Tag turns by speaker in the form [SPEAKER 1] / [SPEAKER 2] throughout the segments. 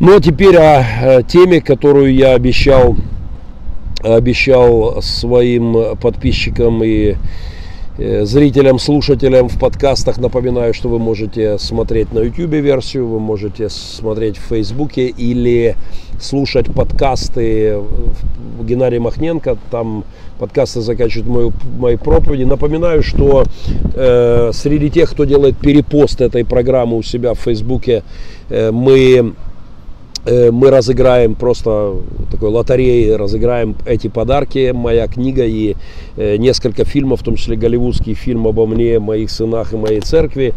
[SPEAKER 1] Ну а теперь о э, теме, которую я обещал, обещал своим подписчикам и э, зрителям, слушателям в подкастах. Напоминаю, что вы можете смотреть на YouTube версию, вы можете смотреть в Фейсбуке или слушать подкасты Геннадия Махненко. Там подкасты заканчивают мою, мои проповеди. Напоминаю, что э, среди тех, кто делает перепост этой программы у себя в Фейсбуке, э, мы мы разыграем просто такой лотереей, разыграем эти подарки, моя книга и э, несколько фильмов, в том числе голливудский фильм обо мне, моих сынах и моей церкви.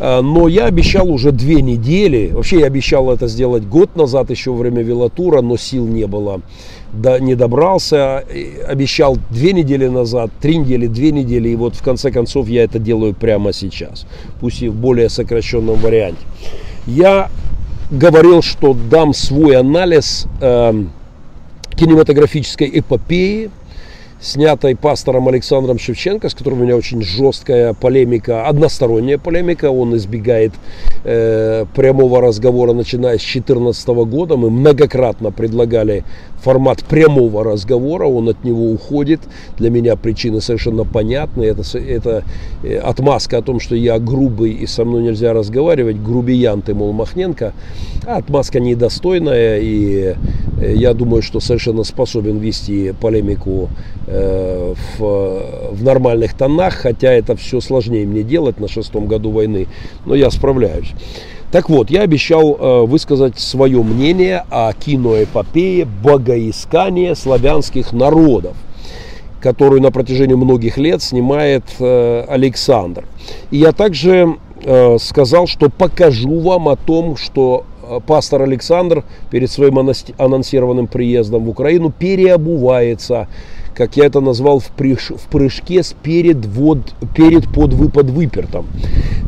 [SPEAKER 1] А, но я обещал уже две недели, вообще я обещал это сделать год назад, еще во время велотура, но сил не было, да, не добрался. Обещал две недели назад, три недели, две недели, и вот в конце концов я это делаю прямо сейчас, пусть и в более сокращенном варианте. Я говорил, что дам свой анализ э, кинематографической эпопеи, снятой пастором Александром Шевченко, с которым у меня очень жесткая полемика, односторонняя полемика. Он избегает э, прямого разговора, начиная с 2014 года. Мы многократно предлагали формат прямого разговора, он от него уходит. Для меня причины совершенно понятны. Это, это э, отмазка о том, что я грубый и со мной нельзя разговаривать. Грубиян ты, мол, Махненко. А отмазка недостойная. И э, я думаю, что совершенно способен вести полемику в, в нормальных тонах. Хотя это все сложнее мне делать на шестом году войны. Но я справляюсь. Так вот, я обещал э, высказать свое мнение о киноэпопее богоискания славянских народов, которую на протяжении многих лет снимает э, Александр. И я также э, сказал, что покажу вам о том, что э, пастор Александр перед своим анонсированным приездом в Украину переобувается как я это назвал, в, прыж, в прыжке с перед, вод, перед под выпад выпертом.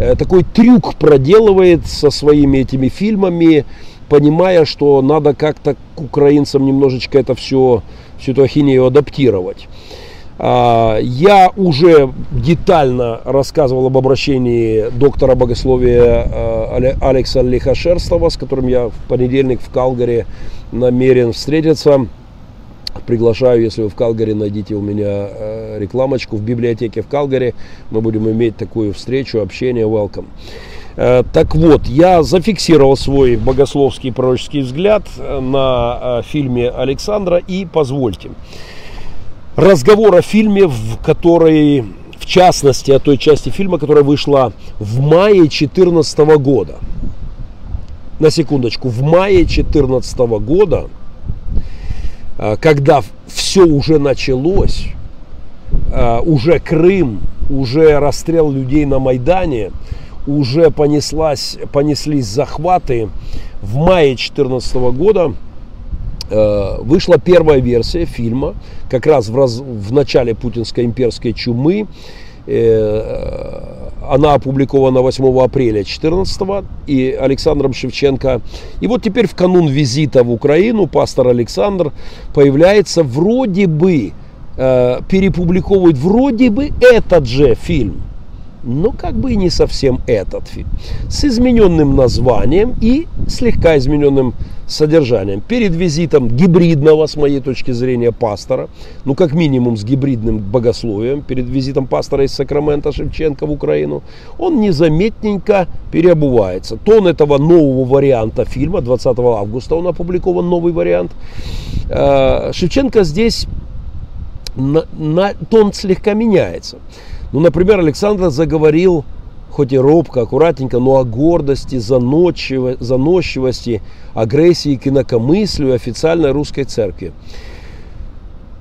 [SPEAKER 1] Э, такой трюк проделывает со своими этими фильмами, понимая, что надо как-то к украинцам немножечко это все, всю эту ахинею адаптировать. А, я уже детально рассказывал об обращении доктора богословия э, Алекса Лихошерстова, с которым я в понедельник в Калгари намерен встретиться. Приглашаю, если вы в Калгари, найдите у меня э, рекламочку в библиотеке в Калгари. Мы будем иметь такую встречу, общение, welcome. Э, так вот, я зафиксировал свой богословский пророческий взгляд на э, фильме Александра и позвольте. Разговор о фильме, в который, в частности, о той части фильма, которая вышла в мае 2014 года. На секундочку, в мае 2014 года когда все уже началось, а, уже Крым, уже расстрел людей на Майдане, уже понеслась, понеслись захваты, в мае 2014 года а, вышла первая версия фильма, как раз в, раз, в начале путинской имперской чумы. Э, она опубликована 8 апреля 2014 и Александром Шевченко. И вот теперь в канун визита в Украину пастор Александр появляется. Вроде бы, э, перепубликовывает. Вроде бы этот же фильм но как бы и не совсем этот фильм. С измененным названием и слегка измененным содержанием. Перед визитом гибридного, с моей точки зрения, пастора, ну как минимум с гибридным богословием, перед визитом пастора из Сакрамента Шевченко в Украину, он незаметненько переобувается. Тон этого нового варианта фильма, 20 августа он опубликован, новый вариант. Э, Шевченко здесь на, на, тон слегка меняется. Ну, например, Александр заговорил, хоть и робко, аккуратненько, но о гордости, заносчиво, заносчивости, агрессии к инакомыслию официальной русской церкви.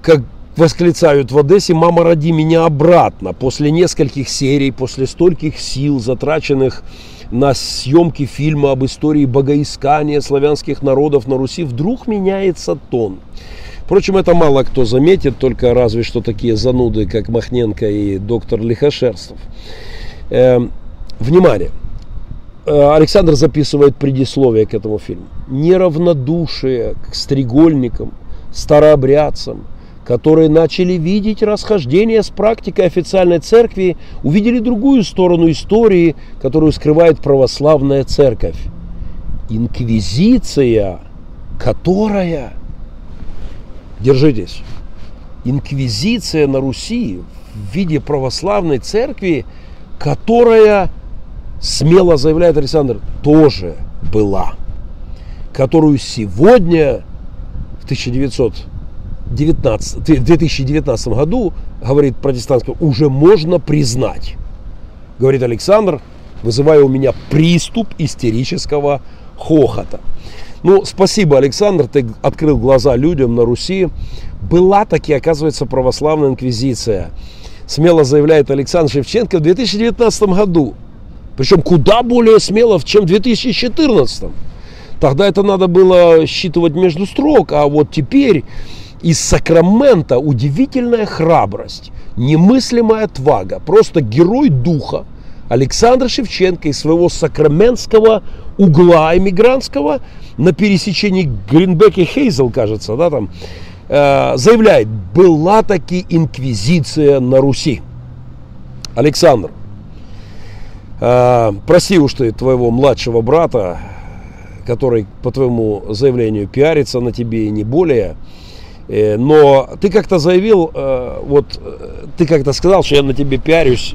[SPEAKER 1] Как восклицают в Одессе, мама, роди меня обратно. После нескольких серий, после стольких сил, затраченных на съемки фильма об истории богоискания славянских народов на Руси, вдруг меняется тон. Впрочем, это мало кто заметит, только разве что такие зануды, как Махненко и доктор Лихошерстов. Э, внимание! Э, Александр записывает предисловие к этому фильму. Неравнодушие к стрегольникам, старообрядцам, которые начали видеть расхождение с практикой официальной церкви, увидели другую сторону истории, которую скрывает православная церковь. инквизиция, которая, держитесь, инквизиция на Руси в виде православной церкви, которая, смело заявляет Александр, тоже была, которую сегодня в 1919, 2019 году, говорит протестантская, уже можно признать. Говорит Александр, вызывая у меня приступ истерического хохота. Ну, спасибо, Александр, ты открыл глаза людям на Руси. Была таки, оказывается, православная инквизиция. Смело заявляет Александр Шевченко в 2019 году. Причем куда более смело, чем в 2014. Тогда это надо было считывать между строк, а вот теперь из Сакрамента удивительная храбрость, немыслимая отвага, просто герой духа Александр Шевченко из своего сакраментского угла эмигрантского на пересечении Гринбек и Хейзел, кажется, да, там, э, заявляет, была таки инквизиция на Руси. Александр, э, прости уж ты твоего младшего брата, который, по твоему заявлению, пиарится на тебе и не более, но ты как-то заявил, э, вот э, ты как-то сказал, что я на тебе пиарюсь,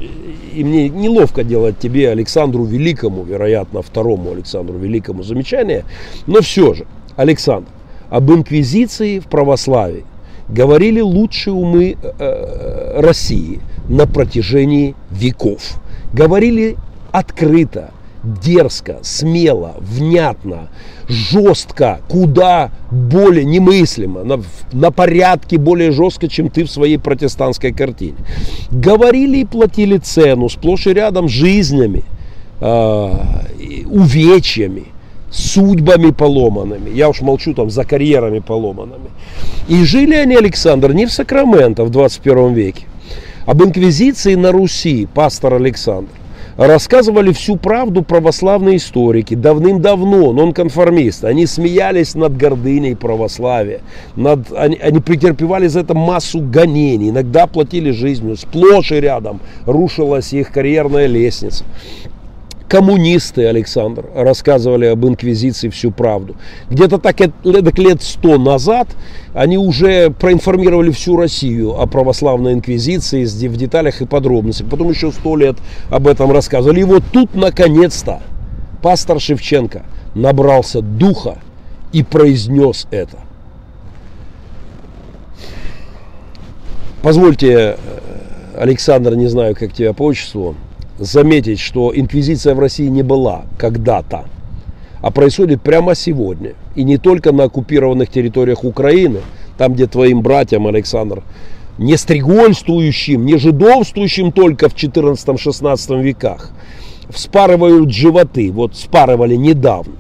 [SPEAKER 1] и мне неловко делать тебе, Александру Великому, вероятно, второму Александру Великому замечание, но все же, Александр, об инквизиции в православии говорили лучшие умы э, э, России на протяжении веков. Говорили открыто, дерзко, смело, внятно, жестко, куда более немыслимо, на, на порядке более жестко, чем ты в своей протестантской картине. Говорили и платили цену сплошь и рядом жизнями, э, увечьями, судьбами поломанными. Я уж молчу там за карьерами поломанными. И жили они, Александр, не в Сакраменто в 21 веке. Об инквизиции на Руси пастор Александр рассказывали всю правду православные историки давным-давно, нонконформисты. Они смеялись над гордыней православия, над, они, они претерпевали за это массу гонений, иногда платили жизнью, сплошь и рядом рушилась их карьерная лестница коммунисты, Александр, рассказывали об инквизиции всю правду. Где-то так лет сто назад они уже проинформировали всю Россию о православной инквизиции в деталях и подробностях. Потом еще сто лет об этом рассказывали. И вот тут, наконец-то, пастор Шевченко набрался духа и произнес это. Позвольте, э, Александр, не знаю, как тебя по отчеству, заметить, что инквизиция в России не была когда-то, а происходит прямо сегодня. И не только на оккупированных территориях Украины, там, где твоим братьям, Александр, не стригольствующим, не жидовствующим только в 14-16 веках, вспарывают животы. Вот спарывали недавно.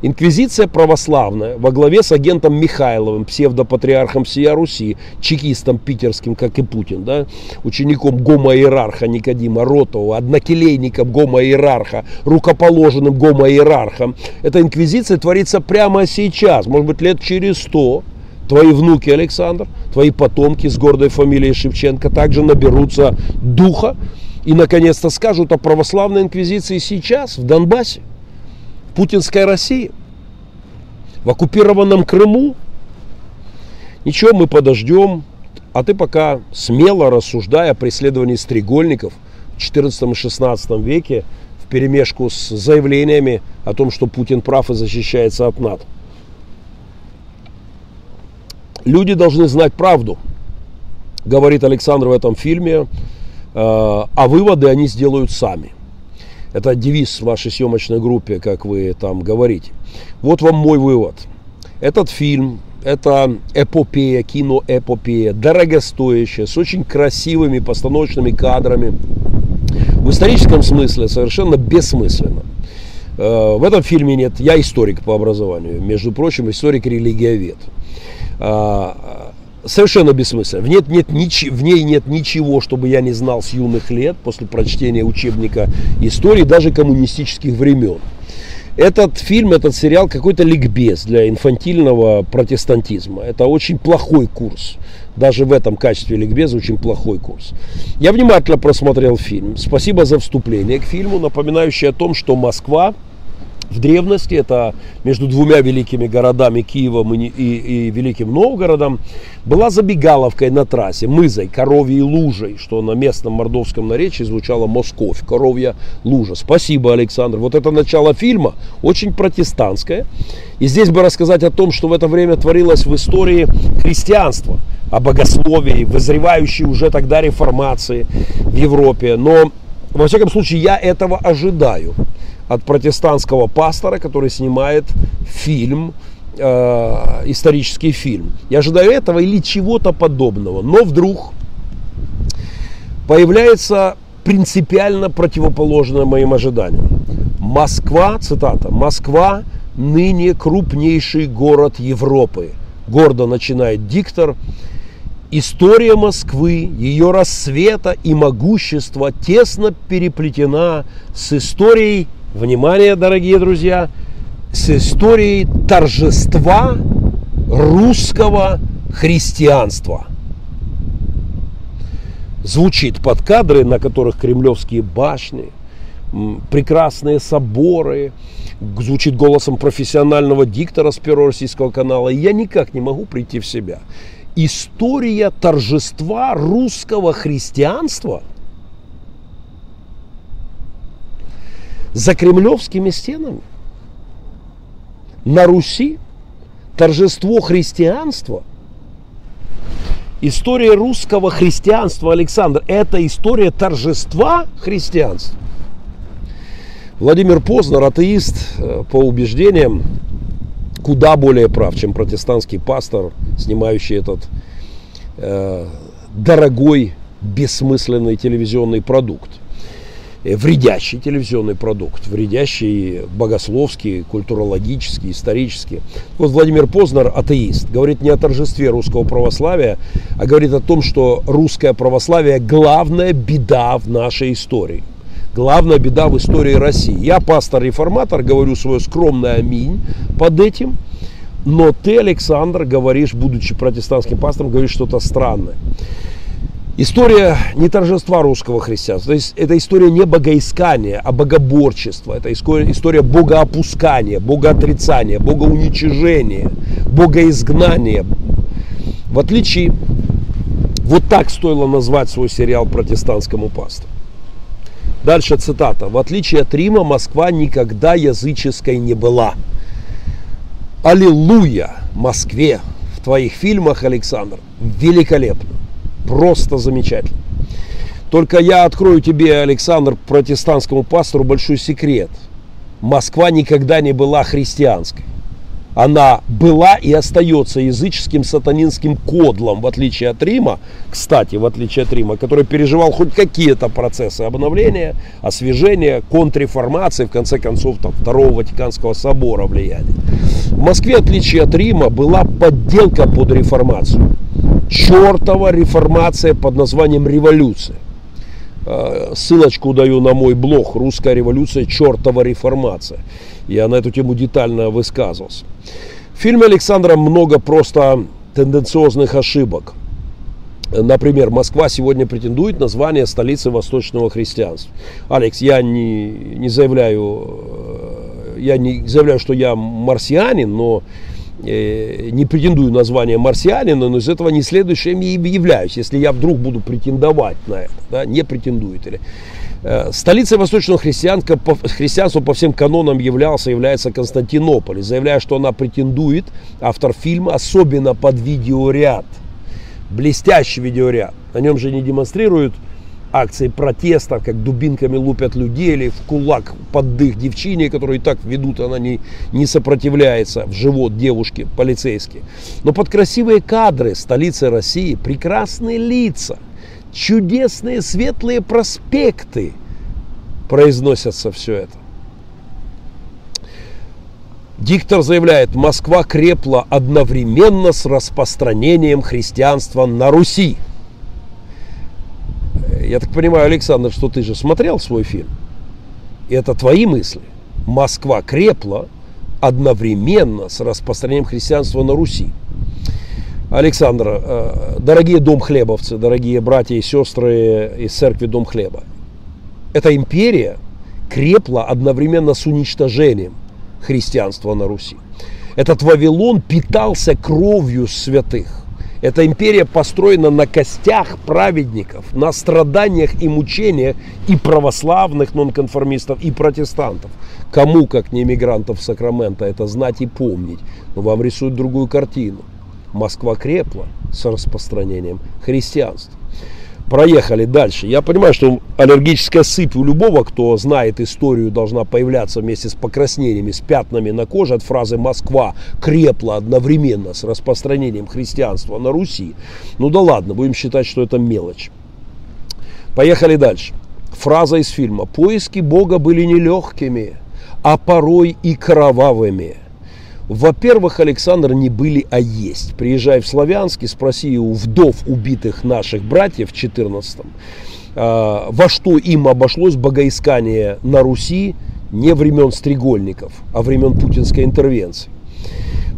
[SPEAKER 1] Инквизиция православная во главе с агентом Михайловым, псевдопатриархом всея Руси, чекистом питерским, как и Путин, да, учеником гомо-иерарха Никодима Ротова, однокелейником гомо-иерарха, рукоположенным гомо-иерархом. Эта инквизиция творится прямо сейчас, может быть, лет через сто. Твои внуки, Александр, твои потомки с гордой фамилией Шевченко также наберутся духа и, наконец-то, скажут о православной инквизиции сейчас, в Донбассе путинской России, в оккупированном Крыму. Ничего, мы подождем. А ты пока смело рассуждай о преследовании стрегольников в 14 и 16 веке в перемешку с заявлениями о том, что Путин прав и защищается от НАТО. Люди должны знать правду, говорит Александр в этом фильме, э, а выводы они сделают сами. Это девиз вашей съемочной группе, как вы там говорите. Вот вам мой вывод. Этот фильм, это эпопея, киноэпопея, дорогостоящая, с очень красивыми постановочными кадрами. В историческом смысле совершенно бессмысленно. Э, в этом фильме нет, я историк по образованию, между прочим, историк-религиовед. Совершенно бессмысленно. В, нет, нет, нич, в ней нет ничего, чтобы я не знал с юных лет, после прочтения учебника истории, даже коммунистических времен. Этот фильм, этот сериал какой-то ликбез для инфантильного протестантизма. Это очень плохой курс. Даже в этом качестве ликбеза очень плохой курс. Я внимательно просмотрел фильм. Спасибо за вступление к фильму, напоминающее о том, что Москва В древности это между двумя великими городами Киевом и, и, и Великим Новгородом была забегаловкой на трассе, мызой, коровьей лужей, что на местном мордовском наречии звучало Московь, коровья лужа. Спасибо, Александр. Вот это начало фильма очень протестантское. И здесь бы рассказать о том, что в это время творилось в истории христианства, о богословии, вызревающей уже тогда реформации в Европе. Но, во всяком случае, я этого ожидаю от протестантского пастора, который снимает фильм, э, исторический фильм. Я ожидаю этого или чего-то подобного. Но вдруг появляется принципиально противоположное моим ожиданиям. Москва, цитата, Москва ныне крупнейший город Европы. Гордо начинает диктор. История Москвы, ее рассвета и могущества тесно переплетена с историей внимание, дорогие друзья, с историей торжества русского христианства. Звучит под кадры, на которых кремлевские башни, прекрасные соборы, звучит голосом профессионального диктора с Первого российского канала. Я никак не могу прийти в себя. История торжества русского христианства – за кремлевскими стенами. На Руси торжество христианства, история русского христианства, Александр, это история торжества христианства. Владимир Познер, атеист э, по убеждениям, куда более прав, чем протестантский пастор, снимающий этот э, дорогой, бессмысленный телевизионный продукт. Э, вредящий телевизионный продукт, вредящий богословский, культурологический, исторический. Вот Владимир Познер, атеист, говорит не о торжестве русского православия, а говорит о том, что русское православие главная беда в нашей истории. Главная беда в истории России. Я пастор-реформатор, говорю свое скромное аминь под этим. Но ты, Александр, говоришь, будучи протестантским пастором, говоришь что-то странное. История не торжества русского христианства, то есть это история не богоискания, а богоборчества, это история богоопускания, богоотрицания, богоуничижения, богоизгнания. В отличие, вот так стоило назвать свой сериал протестантскому пастору. Дальше цитата. В отличие от Рима, Москва никогда языческой не была. Аллилуйя Москве в твоих фильмах, Александр, великолепно просто замечательно. Только я открою тебе, Александр, протестантскому пастору большой секрет. Москва никогда не была христианской. Она была и остается языческим сатанинским кодлом, в отличие от Рима, кстати, в отличие от Рима, который переживал хоть какие-то процессы обновления, освежения, контрреформации, в конце концов, там, Второго Ватиканского собора влияния. В Москве, в отличие от Рима, была подделка под реформацию чертова реформация под названием революция. Э, ссылочку даю на мой блог «Русская революция. Чертова реформация». Я на эту тему детально высказывался. В фильме Александра много просто тенденциозных ошибок. Например, Москва сегодня претендует на звание столицы восточного христианства. Алекс, я не, не заявляю, э, я не заявляю, что я марсианин, но не претендую на звание марсианина, но из этого не следует, что я являюсь, если я вдруг буду претендовать на это, да, не претендует или. Э, столицей восточного христианства, христианства по всем канонам являлся, является Константинополь. Заявляя, что она претендует, автор фильма, особенно под видеоряд, блестящий видеоряд. На нем же не демонстрируют акции протеста, как дубинками лупят людей или в кулак под дых девчине, которую и так ведут, она не, не сопротивляется в живот девушки полицейские. Но под красивые кадры столицы России прекрасные лица, чудесные светлые проспекты произносятся все это. Диктор заявляет, Москва крепла одновременно с распространением христианства на Руси. Я так понимаю, Александр, что ты же смотрел свой фильм. И это твои мысли. Москва крепла одновременно с распространением христианства на Руси. Александр, э, дорогие дом хлебовцы, дорогие братья и сестры из церкви Дом Хлеба, эта империя крепла одновременно с уничтожением христианства на Руси. Этот Вавилон питался кровью святых. Эта империя построена на костях праведников, на страданиях и мучениях и православных нонконформистов, и протестантов. Кому, как не иммигрантов Сакрамента, это знать и помнить. Но вам рисуют другую картину. Москва крепла с распространением христианства. Проехали дальше. Я понимаю, что аллергическая сыпь у любого, кто знает историю, должна появляться вместе с покраснениями, с пятнами на коже от фразы «Москва крепла одновременно с распространением христианства на Руси». Ну да ладно, будем считать, что это мелочь. Поехали дальше. Фраза из фильма «Поиски Бога были нелегкими, а порой и кровавыми». Во-первых, Александр не были, а есть. Приезжай в Славянск и спроси у вдов убитых наших братьев в 14-м, а, во что им обошлось богоискание на Руси не времен Стрегольников, а времен путинской интервенции.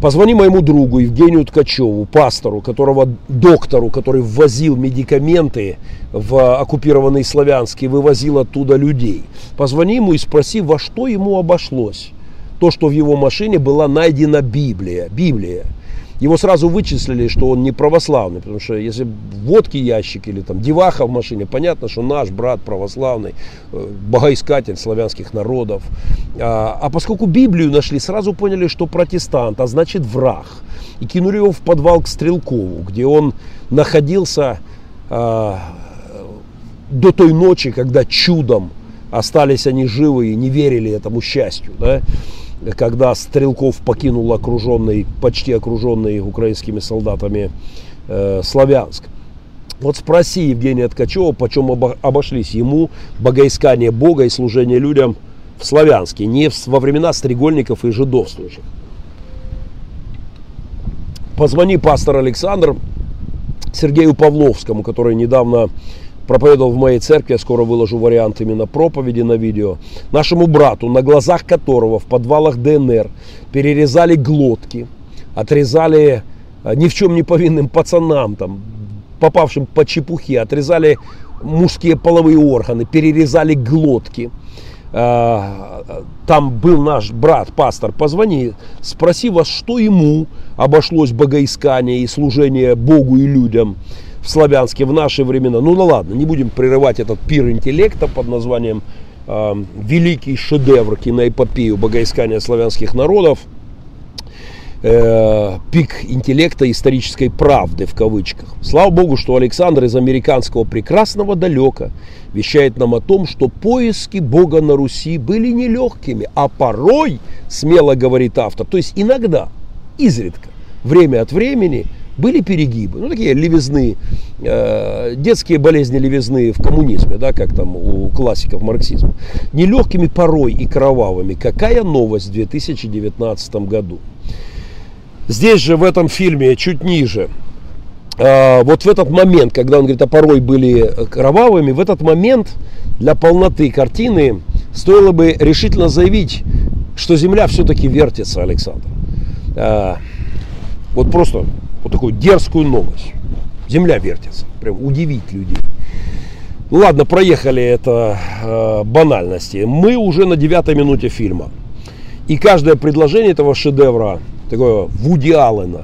[SPEAKER 1] Позвони моему другу Евгению Ткачеву, пастору, которого, доктору, который ввозил медикаменты в оккупированный Славянск и вывозил оттуда людей. Позвони ему и спроси, во что ему обошлось то, что в его машине была найдена Библия. Библия. Его сразу вычислили, что он не православный, потому что если водки ящик или там деваха в машине, понятно, что наш брат православный, э, богоискатель славянских народов. А, а поскольку Библию нашли, сразу поняли, что протестант, а значит враг. И кинули его в подвал к Стрелкову, где он находился а, до той ночи, когда чудом остались они живы и не верили этому счастью. Да? Когда Стрелков покинул окруженный, почти окруженный украинскими солдатами э, Славянск. Вот спроси Евгения Ткачева, почем обошлись ему богоискание Бога и служение людям в Славянске, не во времена стрегольников и жидовствующих. Позвони пастор Александр Сергею Павловскому, который недавно проповедовал в моей церкви, я скоро выложу вариант именно проповеди на видео, нашему брату, на глазах которого в подвалах ДНР перерезали глотки, отрезали э, ни в чем не повинным пацанам, там, попавшим по чепухе, отрезали мужские половые органы, перерезали глотки. Э, там был наш брат, пастор, позвони, спроси вас, что ему обошлось богоискание и служение Богу и людям в Славянске в наши времена. Ну, ну ладно, не будем прерывать этот пир интеллекта под названием э, «Великий шедевр киноэпопею богоискания славянских народов». Э, пик интеллекта исторической правды в кавычках. Слава Богу, что Александр из американского прекрасного далека вещает нам о том, что поиски Бога на Руси были нелегкими, а порой, смело говорит автор, то есть иногда, изредка, время от времени – были перегибы, ну такие левизны, э, детские болезни левизны в коммунизме, да, как там у классиков марксизма. Нелегкими порой и кровавыми. Какая новость в 2019 году? Здесь же в этом фильме чуть ниже э, вот в этот момент, когда он говорит, а порой были кровавыми, в этот момент для полноты картины стоило бы решительно заявить, что Земля все-таки вертится, Александр. Э, вот просто вот такую дерзкую новость. Земля вертится. Прям удивить людей. Ну ладно, проехали это э, банальности. Мы уже на девятой минуте фильма. И каждое предложение этого шедевра, такое Вуди Аллена,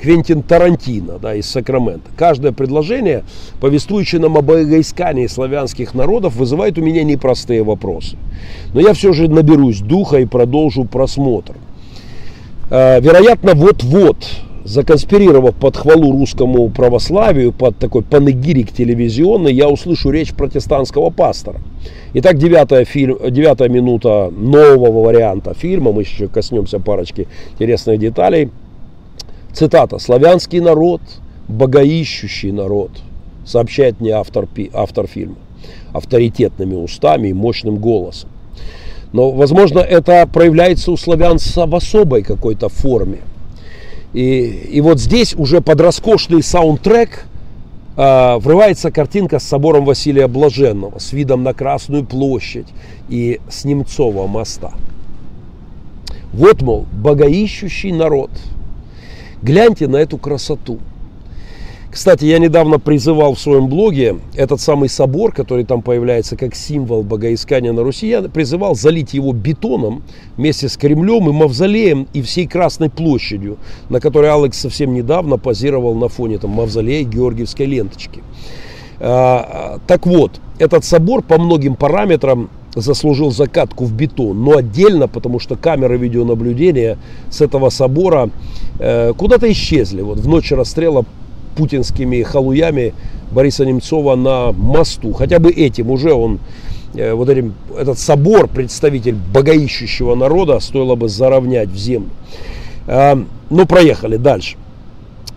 [SPEAKER 1] Квентин Тарантино да, из Сакрамента. Каждое предложение, повествующее нам об богоискании славянских народов, вызывает у меня непростые вопросы. Но я все же наберусь духа и продолжу просмотр. Э, вероятно, вот-вот законспирировав под хвалу русскому православию, под такой панегирик телевизионный, я услышу речь протестантского пастора. Итак, девятая, фильм, девятая минута нового варианта фильма, мы еще коснемся парочки интересных деталей. Цитата. «Славянский народ, богоищущий народ», сообщает мне автор, автор фильма, авторитетными устами и мощным голосом. Но, возможно, это проявляется у славян в особой какой-то форме – и, и вот здесь уже под роскошный саундтрек э, врывается картинка с собором Василия Блаженного, с видом на Красную площадь и с Немцова моста. Вот, мол, богоищущий народ. Гляньте на эту красоту. Кстати, я недавно призывал в своем блоге этот самый собор, который там появляется как символ богоискания на Руси, я призывал залить его бетоном вместе с Кремлем и Мавзолеем и всей Красной площадью, на которой Алекс совсем недавно позировал на фоне там, Мавзолея Георгиевской ленточки. А, так вот, этот собор по многим параметрам заслужил закатку в бетон, но отдельно, потому что камеры видеонаблюдения с этого собора э, куда-то исчезли. Вот в ночь расстрела путинскими халуями Бориса Немцова на мосту. Хотя бы этим уже он, э, вот этим, этот собор, представитель богоищущего народа, стоило бы заровнять в землю. Э, ну, проехали дальше.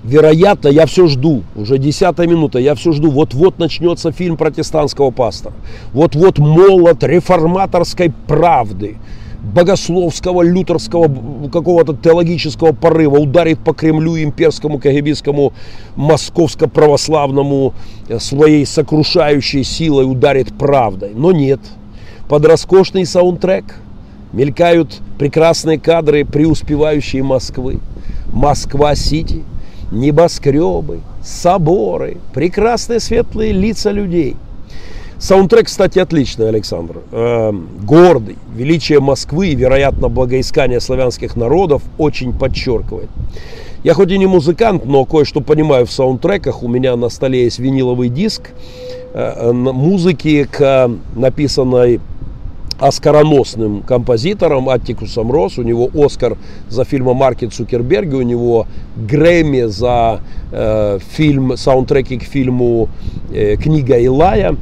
[SPEAKER 1] Вероятно, я все жду, уже десятая минута, я все жду, вот-вот начнется фильм протестантского пастора, вот-вот молот реформаторской правды, богословского, лютерского, какого-то теологического порыва ударит по Кремлю, имперскому, кагибистскому, московско-православному э, своей сокрушающей силой ударит правдой. Но нет. Под роскошный саундтрек мелькают прекрасные кадры преуспевающей Москвы. Москва-Сити, небоскребы, соборы, прекрасные светлые лица людей – Саундтрек, кстати, отличный, Александр. Э, гордый. Величие Москвы и, вероятно, благоискание славянских народов очень подчеркивает. Я хоть и не музыкант, но кое-что понимаю в саундтреках. У меня на столе есть виниловый диск э, музыки к написанной оскароносным композитором Аттикусом Рос. У него Оскар за фильм о Марке Цукерберге, у него Грэмми за э, фильм, саундтреки к фильму э, «Книга Илая»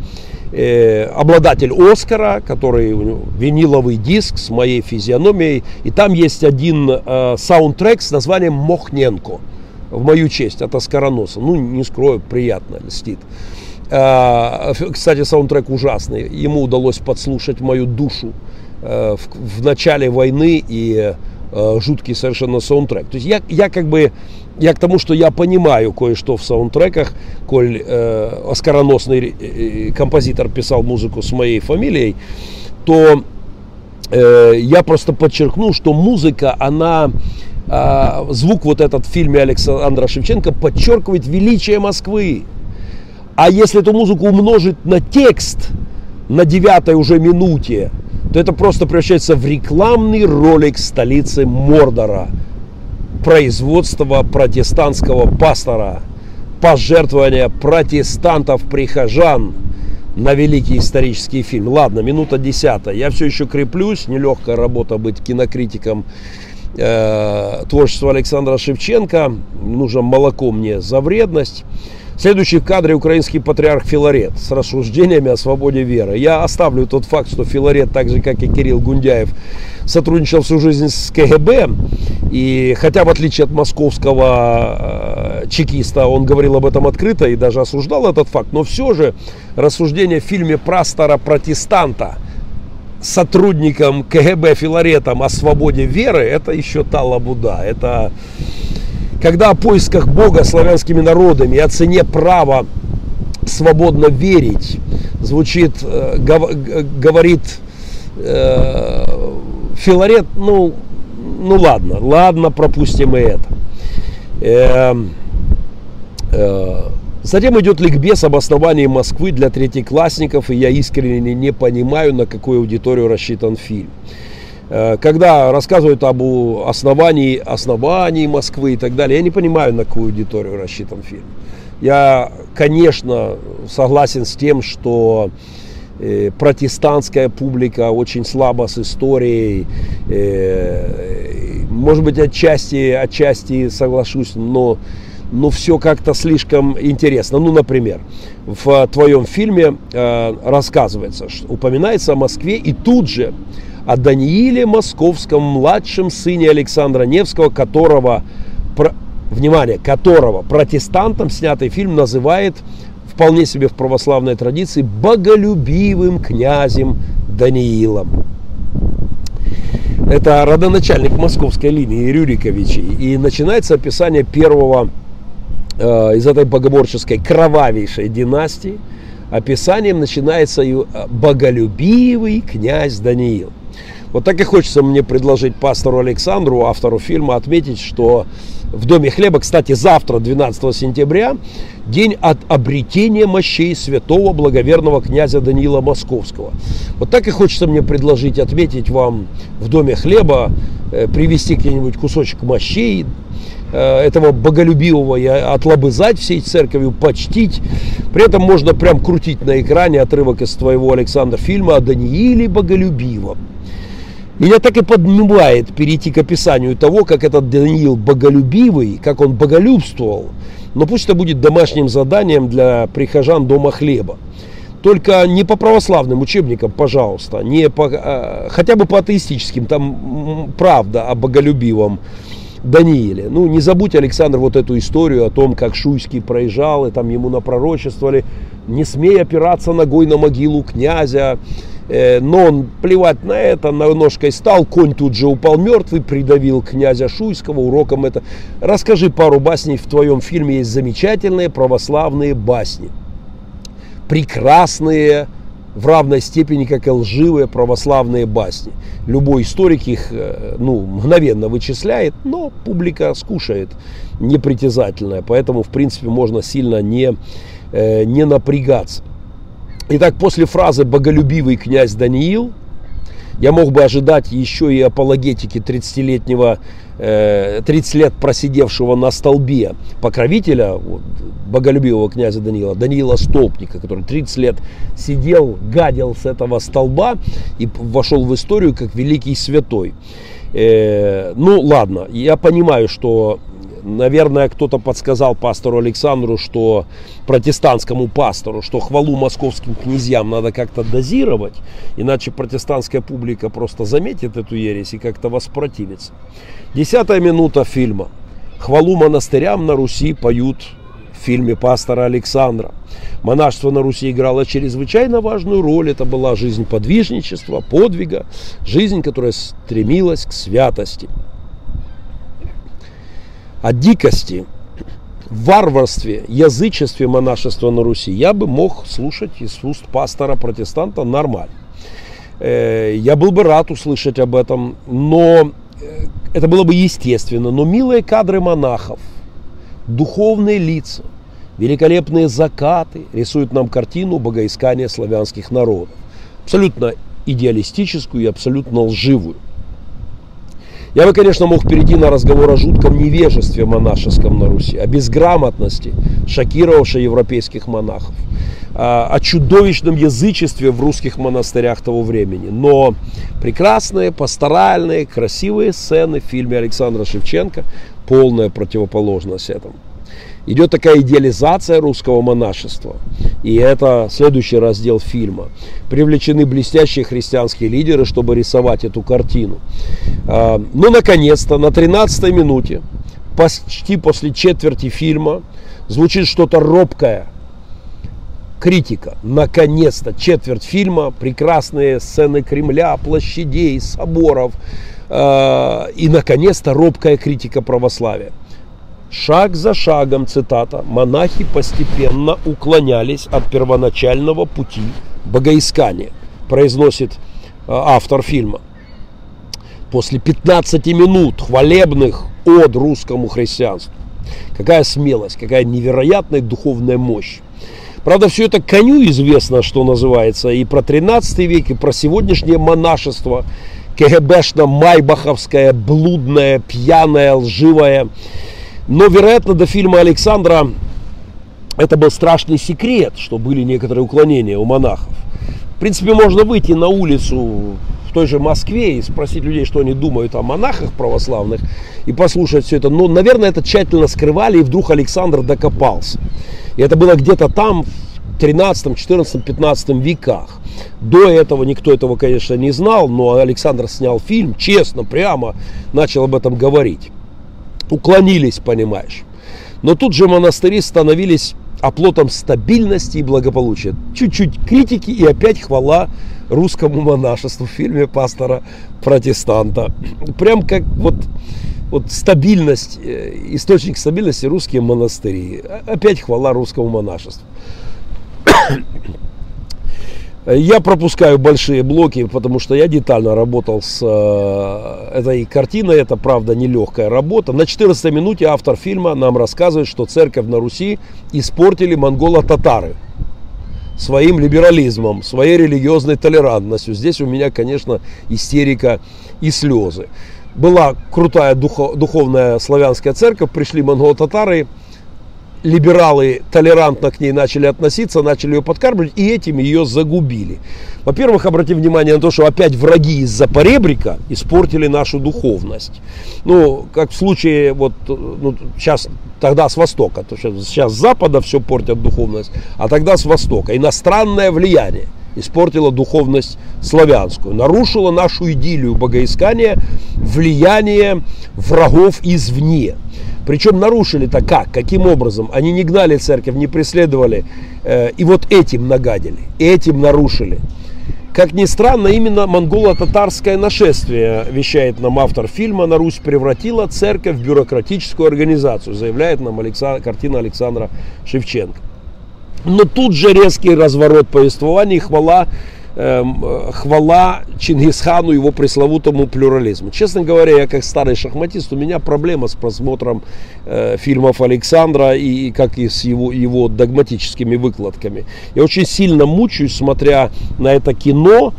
[SPEAKER 1] э, обладатель Оскара, который виниловый диск с моей физиономией. И там есть один э, саундтрек с названием «Мохненко» в мою честь от Оскароноса. Ну, не скрою, приятно, льстит. Э, кстати, саундтрек ужасный. Ему удалось подслушать мою душу э, в, в начале войны и э, жуткий совершенно саундтрек. То есть я, я как бы я к тому, что я понимаю кое-что в саундтреках, коль э, оскароносный э, композитор писал музыку с моей фамилией, то э, я просто подчеркну, что музыка, она, э, звук вот этот в фильме Александра Шевченко подчеркивает величие Москвы. А если эту музыку умножить на текст на девятой уже минуте, то это просто превращается в рекламный ролик столицы Мордора – производства протестантского пастора, пожертвования протестантов-прихожан на великий исторический фильм. Ладно, минута десятая. Я все еще креплюсь. Нелегкая работа быть кинокритиком э, творчества Александра Шевченко. Нужно молоко мне за вредность. Следующий в кадре украинский патриарх Филарет с рассуждениями о свободе веры. Я оставлю тот факт, что Филарет, так же как и Кирилл Гундяев, сотрудничал всю жизнь с КГБ. И хотя в отличие от московского э, чекиста он говорил об этом открыто и даже осуждал этот факт, но все же рассуждение в фильме Прастора протестанта сотрудникам КГБ Филаретом о свободе веры, это еще та лабуда. Это когда о поисках Бога славянскими народами и о цене права свободно верить, звучит, э, говорит э, Филарет, ну, ну ладно, ладно, пропустим и это. Э, э, затем идет ликбез об основании Москвы для третьеклассников, и я искренне не понимаю, на какую аудиторию рассчитан фильм. Э, когда рассказывают об основании, основании Москвы и так далее, я не понимаю, на какую аудиторию рассчитан фильм. Я, конечно, согласен с тем, что э, протестантская публика очень слаба с историей. Э, может быть, отчасти, отчасти соглашусь, но, но все как-то слишком интересно. Ну, например, в твоем фильме рассказывается, упоминается о Москве, и тут же о Данииле Московском, младшем сыне Александра Невского, которого, про, внимание, которого протестантом снятый фильм называет вполне себе в православной традиции боголюбивым князем Даниилом. Это родоначальник московской линии Рюриковичей. И начинается описание первого э, из этой богоборческой кровавейшей династии. Описанием начинается ее боголюбивый князь Даниил. Вот так и хочется мне предложить пастору Александру, автору фильма, отметить, что в Доме хлеба, кстати, завтра, 12 сентября, день от обретения мощей святого благоверного князя Даниила Московского. Вот так и хочется мне предложить отметить вам в Доме хлеба, э, привести где-нибудь кусочек мощей, э, этого боголюбивого и отлобызать всей церковью, почтить. При этом можно прям крутить на экране отрывок из твоего, Александр, фильма о Данииле Боголюбивом. Меня так и поднимает перейти к описанию того, как этот Даниил боголюбивый, как он боголюбствовал. Но пусть это будет домашним заданием для прихожан Дома хлеба. Только не по православным учебникам, пожалуйста, не по, а, хотя бы по атеистическим, там правда о боголюбивом Данииле. Ну, не забудь, Александр, вот эту историю о том, как Шуйский проезжал, и там ему напророчествовали, не смей опираться ногой на могилу князя, но он плевать на это, на ножкой стал, конь тут же упал мертвый, придавил князя Шуйского, уроком это. Расскажи пару басней, в твоем фильме есть замечательные православные басни. Прекрасные, в равной степени, как и лживые православные басни. Любой историк их э, ну, мгновенно вычисляет, но публика скушает непритязательная, поэтому, в принципе, можно сильно не, э, не напрягаться. Итак, после фразы «боголюбивый князь Даниил» я мог бы ожидать еще и апологетики 30-летнего, 30 э, лет просидевшего на столбе покровителя вот, боголюбивого князя Даниила, Даниила Столпника, который 30 лет сидел, гадил с этого столба и вошел в историю как великий святой. Э, ну ладно, я понимаю, что наверное, кто-то подсказал пастору Александру, что протестантскому пастору, что хвалу московским князьям надо как-то дозировать, иначе протестантская публика просто заметит эту ересь и как-то воспротивится. Десятая минута фильма. Хвалу монастырям на Руси поют в фильме пастора Александра. Монашество на Руси играло чрезвычайно важную роль. Это была жизнь подвижничества, подвига, жизнь, которая стремилась к святости о дикости, варварстве, язычестве монашества на Руси я бы мог слушать из уст пастора-протестанта нормально. Э, я был бы рад услышать об этом, но э, это было бы естественно. Но милые кадры монахов, духовные лица, великолепные закаты рисуют нам картину богоискания славянских народов. Абсолютно идеалистическую и абсолютно лживую. Я бы, конечно, мог перейти на разговор о жутком невежестве монашеском на Руси, о безграмотности, шокировавшей европейских монахов, о чудовищном язычестве в русских монастырях того времени. Но прекрасные, пасторальные, красивые сцены в фильме Александра Шевченко полная противоположность этому идет такая идеализация русского монашества. И это следующий раздел фильма. Привлечены блестящие христианские лидеры, чтобы рисовать эту картину. А, ну, наконец-то, на 13 минуте, почти после четверти фильма, звучит что-то робкое, критика. Наконец-то, четверть фильма, прекрасные сцены Кремля, площадей, соборов. А, и, наконец-то, робкая критика православия. Шаг за шагом, цитата, монахи постепенно уклонялись от первоначального пути богоискания, произносит э, автор фильма. После 15 минут хвалебных от русскому христианству. Какая смелость, какая невероятная духовная мощь. Правда, все это коню известно, что называется, и про 13 век, и про сегодняшнее монашество, КГБшно-майбаховское, блудное, пьяное, лживое. Но, вероятно, до фильма Александра это был страшный секрет, что были некоторые уклонения у монахов. В принципе, можно выйти на улицу в той же Москве и спросить людей, что они думают о монахах православных, и послушать все это. Но, наверное, это тщательно скрывали, и вдруг Александр докопался. И это было где-то там, в 13, 14, 15 веках. До этого никто этого, конечно, не знал, но Александр снял фильм, честно, прямо начал об этом говорить уклонились, понимаешь. Но тут же монастыри становились оплотом стабильности и благополучия. Чуть-чуть критики и опять хвала русскому монашеству в фильме пастора протестанта. Прям как вот, вот стабильность, э, источник стабильности русские монастыри. Опять хвала русскому монашеству. Я пропускаю большие блоки, потому что я детально работал с э, этой картиной. Это, правда, нелегкая работа. На 14 минуте автор фильма нам рассказывает, что церковь на Руси испортили монголо-татары своим либерализмом, своей религиозной толерантностью. Здесь у меня, конечно, истерика и слезы. Была крутая духовная славянская церковь, пришли монголо-татары, либералы толерантно к ней начали относиться, начали ее подкармливать, и этим ее загубили. Во-первых, обратим внимание на то, что опять враги из-за поребрика испортили нашу духовность. Ну, как в случае, вот, ну, сейчас, тогда с Востока, то сейчас, сейчас с Запада все портят духовность, а тогда с Востока. Иностранное влияние испортило духовность славянскую, нарушило нашу идиллию богоискания, влияние врагов извне. Причем нарушили-то как? Каким образом? Они не гнали церковь, не преследовали. Э, и вот этим нагадили, этим нарушили. Как ни странно, именно монголо-татарское нашествие, вещает нам автор фильма, на Русь превратила церковь в бюрократическую организацию, заявляет нам Александр, картина Александра Шевченко. Но тут же резкий разворот повествования и хвала Эм, хвала Чингисхану, его пресловутому плюрализму. Честно говоря, я как старый шахматист, у меня проблема с просмотром э, фильмов Александра и как и с его, его догматическими выкладками. Я очень сильно мучаюсь, смотря на это кино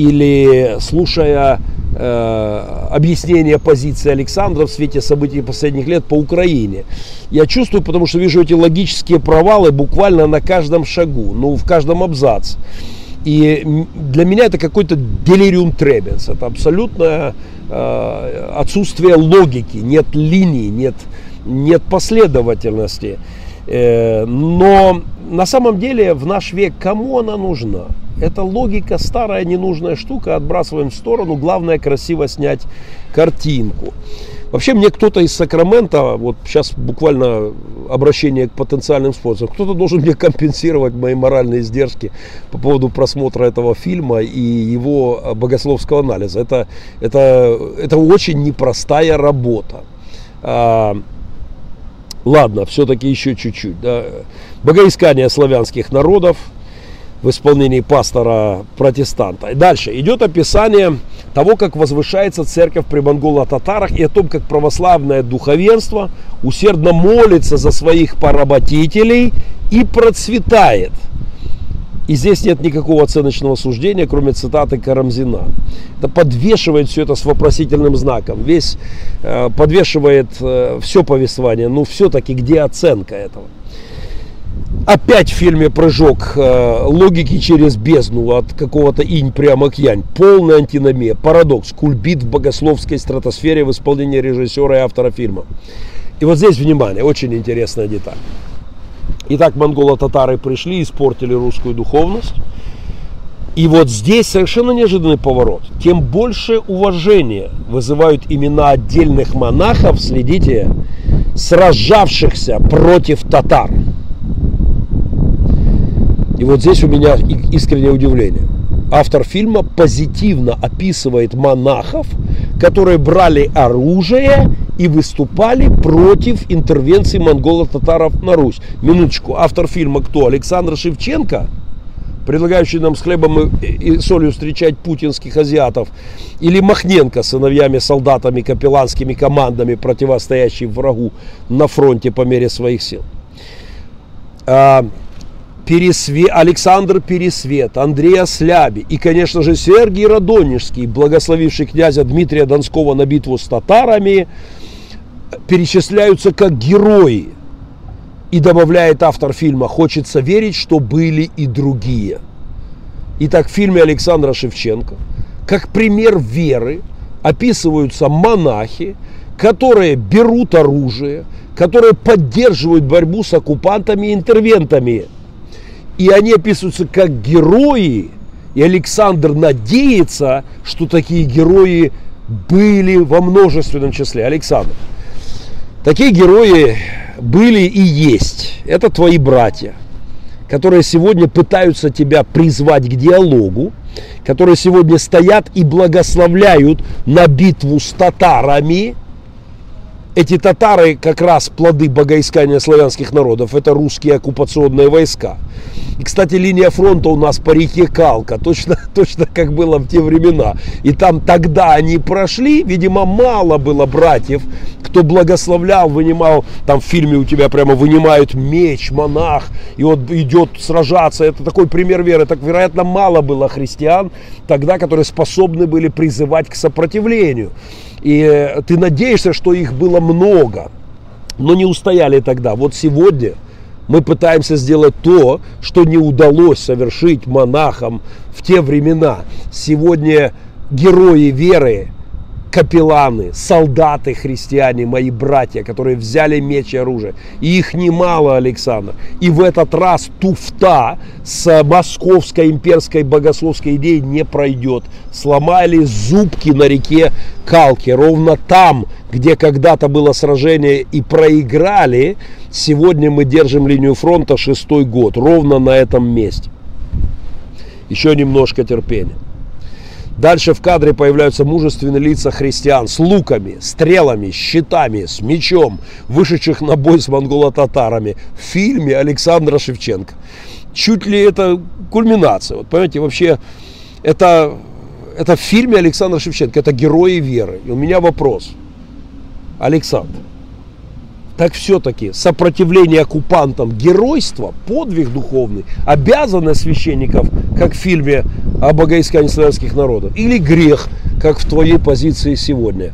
[SPEAKER 1] или слушая э, объяснение позиции Александра в свете событий последних лет по Украине. Я чувствую, потому что вижу эти логические провалы буквально на каждом шагу, ну, в каждом абзаце. И для меня это какой-то делириум требенс. Это абсолютное э, отсутствие логики, нет линии, нет, нет последовательности. Э, но на самом деле в наш век кому она нужна? Это логика старая ненужная штука, отбрасываем в сторону. Главное красиво снять картинку. Вообще мне кто-то из Сакрамента, вот сейчас буквально обращение к потенциальным спонсорам, кто-то должен мне компенсировать мои моральные издержки по поводу просмотра этого фильма и его богословского анализа. Это, это, это очень непростая работа. Ладно, все-таки еще чуть-чуть. Да. Богоискание славянских народов в исполнении пастора протестанта. Дальше идет описание того, как возвышается церковь при монголо-татарах и о том, как православное духовенство усердно молится за своих поработителей и процветает. И здесь нет никакого оценочного суждения, кроме цитаты Карамзина. Это подвешивает все это с вопросительным знаком. Весь э, подвешивает э, все повествование. Но все-таки где оценка этого? Опять в фильме прыжок э, логики через бездну от какого-то инь прямо к янь. Полная антиномия, парадокс, кульбит в богословской стратосфере в исполнении режиссера и автора фильма. И вот здесь, внимание, очень интересная деталь. Итак, монголо-татары пришли, испортили русскую духовность. И вот здесь совершенно неожиданный поворот. Тем больше уважения вызывают имена отдельных монахов, следите, сражавшихся против татар. И вот здесь у меня искреннее удивление. Автор фильма позитивно описывает монахов, которые брали оружие и выступали против интервенции монголо-татаров на Русь. Минуточку, автор фильма кто? Александр Шевченко? предлагающий нам с хлебом и солью встречать путинских азиатов, или Махненко с сыновьями, солдатами, капелланскими командами, противостоящий врагу на фронте по мере своих сил. Пересве... Александр Пересвет, Андрей Сляби и, конечно же, Сергий Радонежский, благословивший князя Дмитрия Донского на битву с татарами, перечисляются как герои. И добавляет автор фильма, хочется верить, что были и другие. Итак, в фильме Александра Шевченко, как пример веры, описываются монахи, которые берут оружие, которые поддерживают борьбу с оккупантами и интервентами – и они описываются как герои. И Александр надеется, что такие герои были во множественном числе. Александр, такие герои были и есть. Это твои братья, которые сегодня пытаются тебя призвать к диалогу, которые сегодня стоят и благословляют на битву с татарами. Эти татары как раз плоды богоискания славянских народов. Это русские оккупационные войска. И, кстати, линия фронта у нас по реке Калка, точно, точно как было в те времена. И там тогда они прошли, видимо, мало было братьев, кто благословлял, вынимал, там в фильме у тебя прямо вынимают меч, монах, и вот идет сражаться. Это такой пример веры. Так, вероятно, мало было христиан тогда, которые способны были призывать к сопротивлению. И э, ты надеешься, что их было много, но не устояли тогда. Вот сегодня мы пытаемся сделать то, что не удалось совершить монахам в те времена. Сегодня герои веры капелланы, солдаты христиане, мои братья, которые взяли меч и оружие. И их немало, Александр. И в этот раз туфта с московской имперской богословской идеей не пройдет. Сломали зубки на реке Калки. Ровно там, где когда-то было сражение и проиграли, сегодня мы держим линию фронта шестой год. Ровно на этом месте. Еще немножко терпения. Дальше в кадре появляются мужественные лица христиан с луками, стрелами, щитами, с мечом, вышедших на бой с монголо-татарами в фильме Александра Шевченко. Чуть ли это кульминация. Вот понимаете, вообще это, это в фильме Александра Шевченко, это герои веры. И у меня вопрос. Александр, так все-таки сопротивление оккупантам, геройство, подвиг духовный, обязанность священников, как в фильме о богоискании славянских народов, или грех, как в твоей позиции сегодня.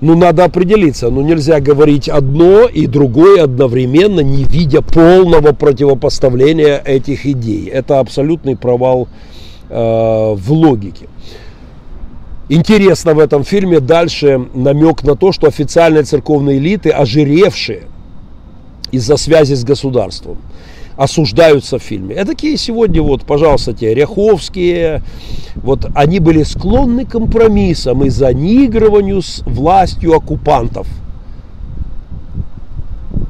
[SPEAKER 1] Ну, надо определиться. Ну, нельзя говорить одно и другое одновременно, не видя полного противопоставления этих идей. Это абсолютный провал э, в логике. Интересно в этом фильме дальше намек на то, что официальные церковные элиты, ожиревшие из-за связи с государством, осуждаются в фильме. Это такие сегодня, вот, пожалуйста, те Ряховские, вот они были склонны к компромиссам и заигрыванию с властью оккупантов.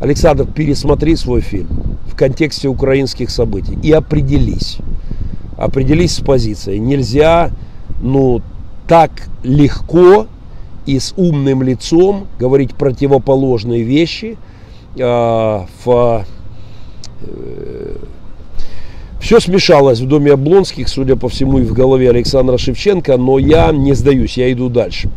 [SPEAKER 1] Александр, пересмотри свой фильм в контексте украинских событий и определись. Определись с позицией. Нельзя, ну, так легко и с умным лицом говорить противоположные вещи э, в э, все смешалось в доме Облонских, судя по всему, и в голове Александра Шевченко, но я не сдаюсь, я иду дальше.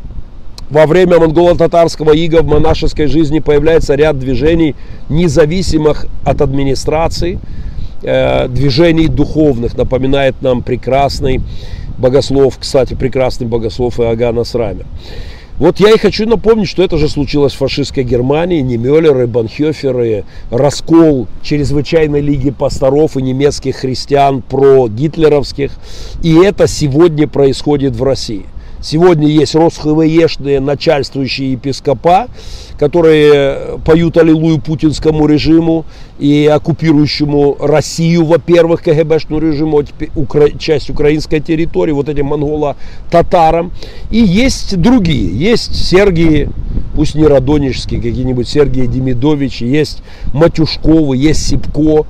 [SPEAKER 1] Во время монголо-татарского ига в монашеской жизни появляется ряд движений, независимых от администрации, э, движений духовных, напоминает нам прекрасный богослов, кстати, прекрасный богослов Иоганн Асрамер. Вот я и хочу напомнить, что это же случилось в фашистской Германии, Немеллеры, Банхёферы, раскол чрезвычайной лиги пасторов и немецких христиан про гитлеровских. И это сегодня происходит в России. Сегодня есть росхвеешные начальствующие епископа, которые поют аллилуйю путинскому режиму и оккупирующему Россию, во-первых, КГБшному режиму, а часть украинской территории, вот этим монголо-татарам. И есть другие, есть Сергии, пусть не Радонежские, какие-нибудь Сергии Демидовичи, есть Матюшковы, есть Сипко,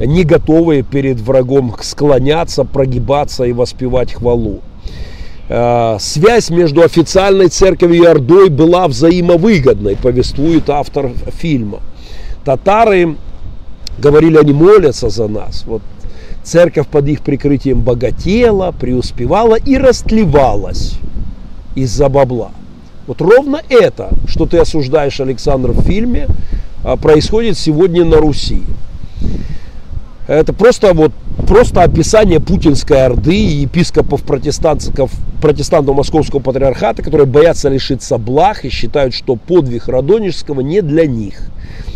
[SPEAKER 1] не готовые перед врагом склоняться, прогибаться и воспевать хвалу. Э, связь между официальной церковью и Ордой была взаимовыгодной, повествует автор фильма. Татары говорили, они молятся за нас. Вот церковь под их прикрытием богатела, преуспевала и растлевалась из-за бабла. Вот ровно это, что ты осуждаешь, Александр, в фильме, а, происходит сегодня на Руси. Это просто вот просто описание путинской орды и епископов протестантов, протестантов Московского патриархата, которые боятся лишиться благ и считают, что подвиг Радонежского не для них.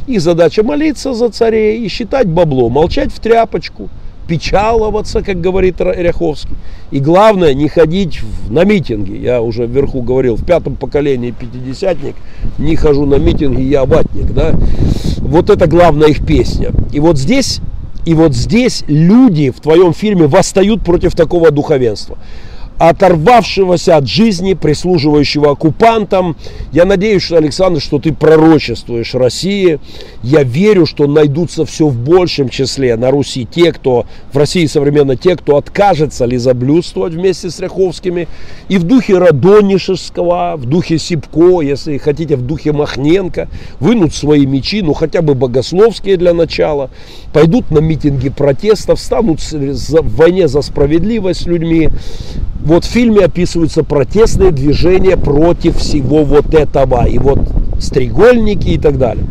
[SPEAKER 1] Их задача молиться за царей и считать бабло, молчать в тряпочку, печаловаться, как говорит Ряховский. И главное, не ходить на митинги. Я уже вверху говорил, в пятом поколении пятидесятник, не хожу на митинги, я ватник. Да? Вот это главная их песня. И вот здесь и вот здесь люди в твоем фильме восстают против такого духовенства. Оторвавшегося от жизни, прислуживающего оккупантам. Я надеюсь, что, Александр, что ты пророчествуешь России. Я верю, что найдутся все в большем числе на Руси те, кто в России современно те, кто откажется лизоблюдствовать вместе с Ряховскими. И в духе Радонишевского, в духе Сипко, если хотите, в духе Махненко, вынут свои мечи, ну хотя бы богословские для начала, пойдут на митинги протеста, встанут в войне за справедливость с людьми, вот в фильме описываются протестные движения против всего вот этого. И вот стрегольники и так далее.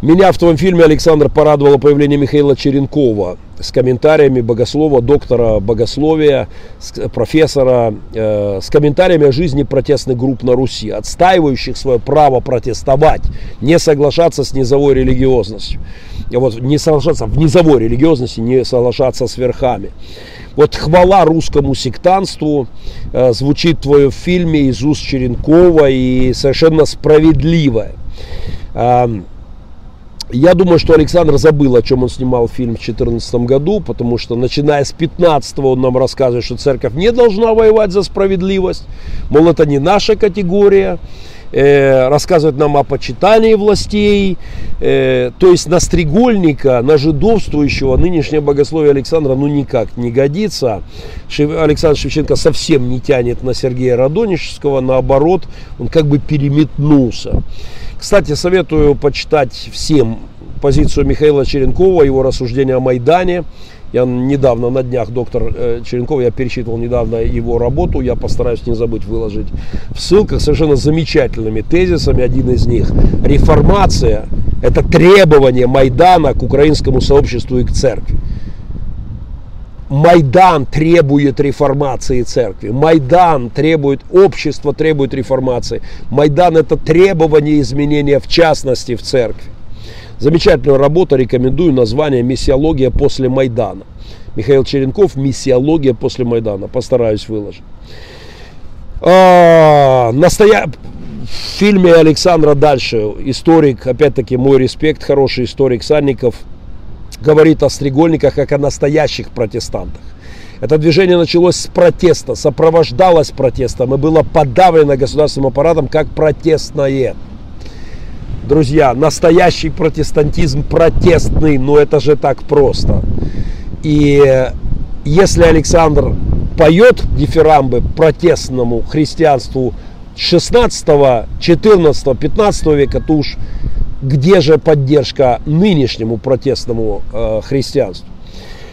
[SPEAKER 1] Меня в том фильме, Александр, порадовало появление Михаила Черенкова с комментариями богослова, доктора богословия, профессора, э, с комментариями о жизни протестных групп на Руси, отстаивающих свое право протестовать, не соглашаться с низовой религиозностью. Вот, не соглашаться в низовой религиозности, не соглашаться с верхами. Вот хвала русскому сектанству э, звучит в фильме из уст Черенкова и совершенно справедливая. Э, я думаю, что Александр забыл, о чем он снимал фильм в 2014 году, потому что начиная с 15 он нам рассказывает, что церковь не должна воевать за справедливость, мол, это не наша категория э, рассказывает нам о почитании властей, э, то есть на стрегольника, на жидовствующего нынешнее богословие Александра ну никак не годится. Шев, Александр Шевченко совсем не тянет на Сергея Радонежского, наоборот, он как бы переметнулся. Кстати, советую почитать всем позицию Михаила Черенкова, его рассуждения о Майдане. Я недавно, на днях, доктор э, Черенков, я перечитывал недавно его работу, я постараюсь не забыть выложить в ссылках совершенно замечательными тезисами. Один из них – реформация – это требование Майдана к украинскому сообществу и к церкви. Майдан требует реформации церкви. Майдан требует, общество требует реформации. Майдан это требование изменения в частности в церкви. Замечательная работа, рекомендую, название «Миссиология после Майдана». Михаил Черенков «Миссиология после Майдана». Постараюсь выложить. А, настоя... В фильме Александра дальше историк, опять-таки мой респект, хороший историк Санников, говорит о стрегольниках как о настоящих протестантах. Это движение началось с протеста, сопровождалось протестом и было подавлено государственным аппаратом как протестное. Друзья, настоящий протестантизм протестный, но это же так просто. И если Александр поет дифирамбы протестному христианству 16, 14, 15 века, то уж где же поддержка нынешнему протестному э, христианству?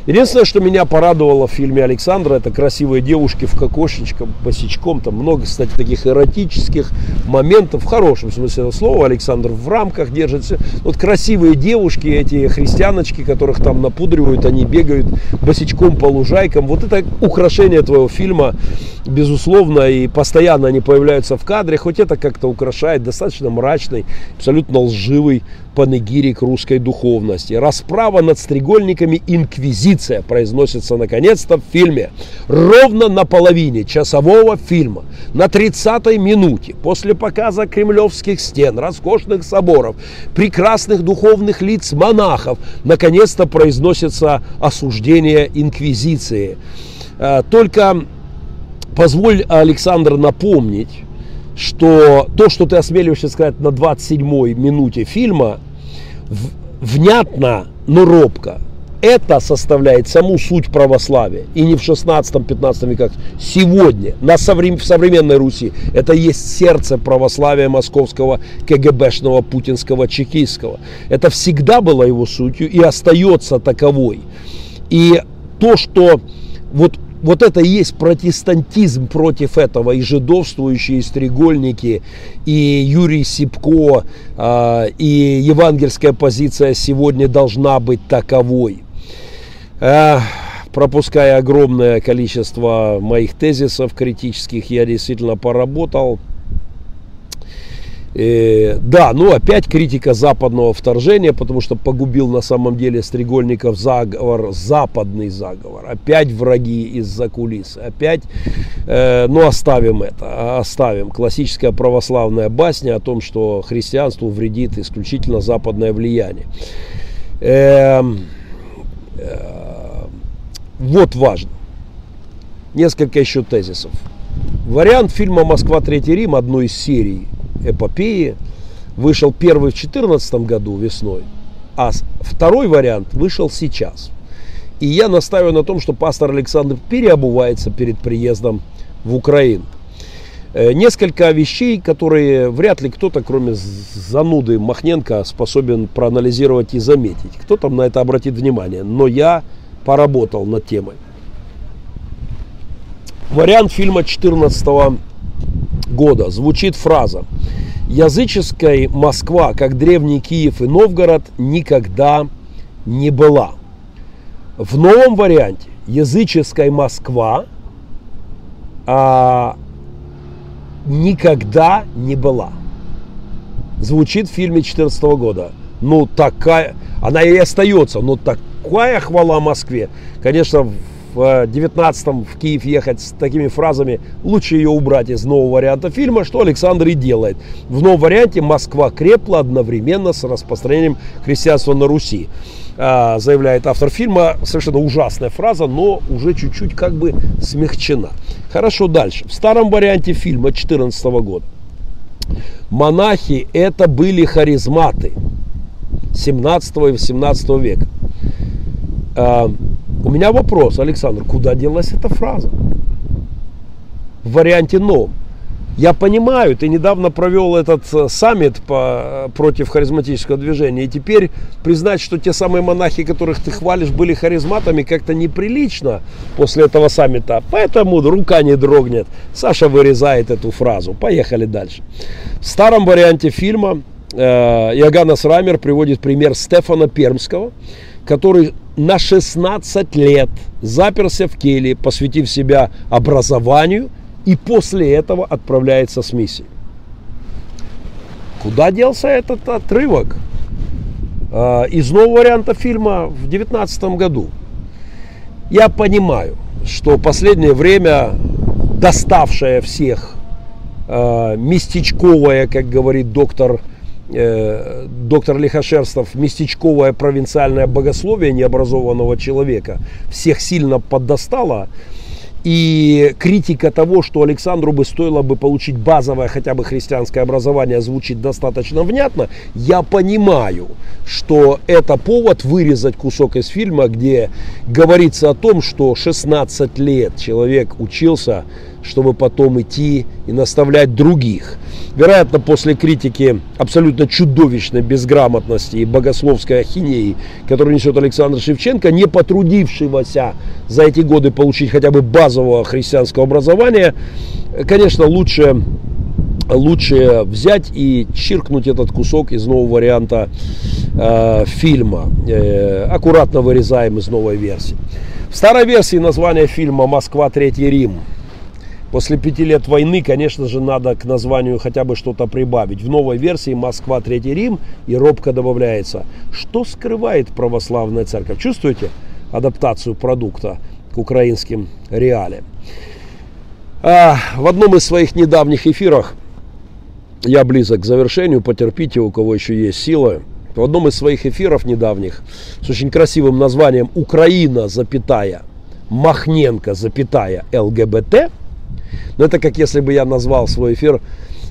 [SPEAKER 1] Единственное, что меня порадовало в фильме Александра, это красивые девушки в кокошечком, босичком. Там много, кстати, таких эротических моментов, в хорошем смысле этого слова. Александр в рамках держится. Вот красивые девушки, эти христианочки, которых там напудривают, они бегают босичком по лужайкам. Вот это украшение твоего фильма, безусловно, и постоянно они появляются в кадре. Хоть это как-то украшает достаточно мрачный, абсолютно лживый панегирик русской духовности. Расправа над стрегольниками инквизиция произносится наконец-то в фильме. Ровно на половине часового фильма, на 30-й минуте, после показа кремлевских стен, роскошных соборов, прекрасных духовных лиц монахов, наконец-то произносится осуждение инквизиции. Э, только позволь, Александр, напомнить, что то, что ты осмеливаешься сказать на 27-й минуте фильма, внятно, но робко, это составляет саму суть православия. И не в 16-15 веках. Сегодня, на соврем... в современной Руси, это есть сердце православия московского КГБшного, путинского, чекистского. Это всегда было его сутью и остается таковой. И то, что вот вот это и есть протестантизм против этого, и жидовствующие стрегольники, и Юрий Сипко, э, и евангельская позиция сегодня должна быть таковой. Э, пропуская огромное количество моих тезисов критических, я действительно поработал Э, да, ну опять критика западного вторжения, потому что погубил на самом деле Стрегольников заговор, западный заговор. Опять враги из-за кулис. Опять, э, ну оставим это, оставим. Классическая православная басня о том, что христианству вредит исключительно западное влияние. Э, э, вот важно. несколько еще тезисов. Вариант фильма «Москва. Третий Рим», одной из серий эпопеи, вышел первый в 2014 году весной, а второй вариант вышел сейчас. И я настаиваю на том, что пастор Александр переобувается перед приездом в Украину. Э, несколько вещей, которые вряд ли кто-то, кроме зануды Махненко, способен проанализировать и заметить. Кто там на это обратит внимание. Но я поработал над темой. Вариант фильма 2014 года. Звучит фраза. Языческой Москва, как древний Киев и Новгород, никогда не была. В новом варианте языческая Москва а, никогда не была. Звучит в фильме 2014 года. Ну, такая, она и остается, но такая хвала Москве. Конечно, в 19-м в Киев ехать с такими фразами, лучше ее убрать из нового варианта фильма, что Александр и делает. В новом варианте Москва крепла одновременно с распространением христианства на Руси. А, заявляет автор фильма. Совершенно ужасная фраза, но уже чуть-чуть как бы смягчена. Хорошо, дальше. В старом варианте фильма 2014 года монахи это были харизматы 17 и 18 века. У меня вопрос, Александр, куда делась эта фраза? В варианте новом. Я понимаю, ты недавно провел этот э, саммит по, э, против харизматического движения, и теперь признать, что те самые монахи, которых ты хвалишь, были харизматами, как-то неприлично после этого саммита. Поэтому рука не дрогнет. Саша вырезает эту фразу. Поехали дальше. В старом варианте фильма э, Иоганнес Рамер приводит пример Стефана Пермского, который на 16 лет заперся в келье, посвятив себя образованию – и после этого отправляется с миссией. Куда делся этот отрывок а, из нового варианта фильма в 2019 году? Я понимаю, что последнее время доставшая всех э, местечковая, как говорит доктор, э, доктор Лихошерстов, местечковое провинциальное богословие необразованного человека всех сильно поддостало. И критика того, что Александру бы стоило бы получить базовое хотя бы христианское образование, звучит достаточно внятно. Я понимаю, что это повод вырезать кусок из фильма, где говорится о том, что 16 лет человек учился, чтобы потом идти и наставлять других. Вероятно, после критики абсолютно чудовищной безграмотности и богословской ахинеи, которую несет Александр Шевченко, не потрудившегося за эти годы получить хотя бы базового христианского образования, конечно, лучше лучше взять и чиркнуть этот кусок из нового варианта э, фильма. Э, аккуратно вырезаем из новой версии. В старой версии название фильма «Москва. Третий Рим» После пяти лет войны, конечно же, надо к названию хотя бы что-то прибавить. В новой версии Москва, Третий Рим и робко добавляется. Что скрывает православная церковь? Чувствуете адаптацию продукта к украинским реалиям? А, в одном из своих недавних эфиров, я близок к завершению, потерпите, у кого еще есть сила, в одном из своих эфиров недавних с очень красивым названием «Украина, запятая, Махненко, запятая, ЛГБТ», но это как если бы я назвал свой эфир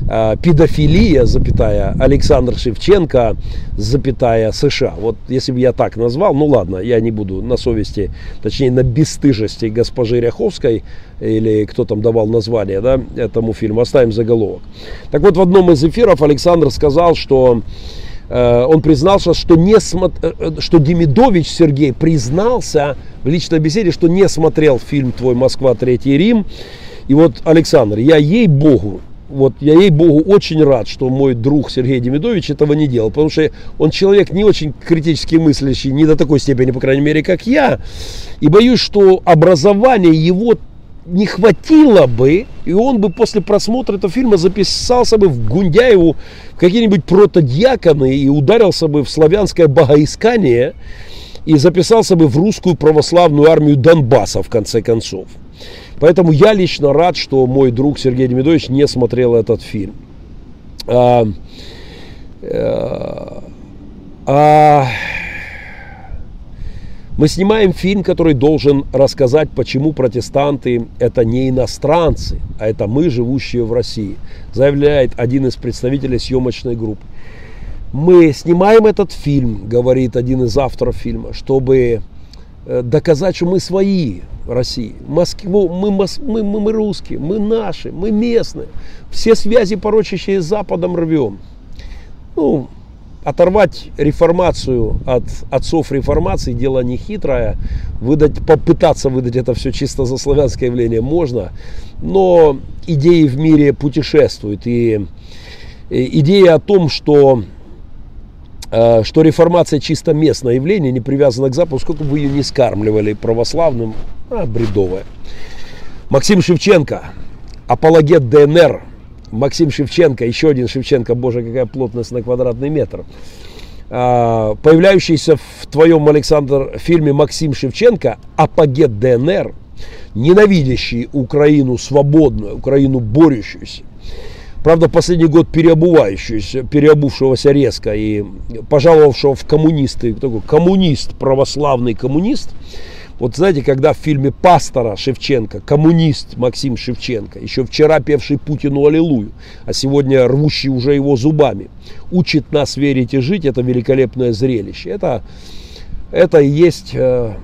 [SPEAKER 1] э, педофилия, запятая, Александр Шевченко, запятая, США. Вот если бы я так назвал, ну ладно, я не буду на совести, точнее на бесстыжести госпожи Ряховской, или кто там давал название да, этому фильму, оставим заголовок. Так вот, в одном из эфиров Александр сказал, что э, он признался, что, не смо... Э, э, что Демидович Сергей признался в личной беседе, что не смотрел фильм «Твой Москва. Третий Рим», и вот, Александр, я ей-богу, вот я ей-богу очень рад, что мой друг Сергей Демидович этого не делал, потому что он человек не очень критически мыслящий, не до такой степени, по крайней мере, как я. И боюсь, что образование его не хватило бы, и он бы после просмотра этого фильма записался бы в Гундяеву в какие-нибудь протодьяконы и ударился бы в славянское богоискание и записался бы в русскую православную армию Донбасса в конце концов. Поэтому я лично рад, что мой друг Сергей Демидович не смотрел этот фильм. А, а, а, Мы снимаем фильм, который должен рассказать, почему протестанты это не иностранцы, а это мы, живущие в России, заявляет один из представителей съемочной группы. Мы снимаем этот фильм, говорит один из авторов фильма, чтобы э, доказать, что мы свои России. Москву, мы, мы, мы, мы русские, мы наши, мы местные. Все связи, порочащие с Западом, рвем. Ну, оторвать реформацию от отцов реформации дело не хитрое. Выдать, попытаться выдать это все чисто за славянское явление можно. Но идеи в мире путешествуют. И, и идея о том, что э, что реформация чисто местное явление, не привязана к Западу, сколько бы ее не скармливали православным, а, бредовая. Максим Шевченко, апологет ДНР, Максим Шевченко, еще один Шевченко, боже, какая плотность на квадратный метр. А, появляющийся в твоем, Александр, фильме Максим Шевченко, апогет ДНР, ненавидящий Украину свободную, Украину борющуюся, правда, последний год переобувающуюся, переобувшегося резко и пожаловавшего в коммунисты, такой коммунист, православный коммунист, вот знаете, когда в фильме «Пастора» Шевченко, коммунист Максим Шевченко, еще вчера певший Путину «Аллилуйю», а сегодня рвущий уже его зубами, учит нас верить и жить, это великолепное зрелище. Это, это и есть э,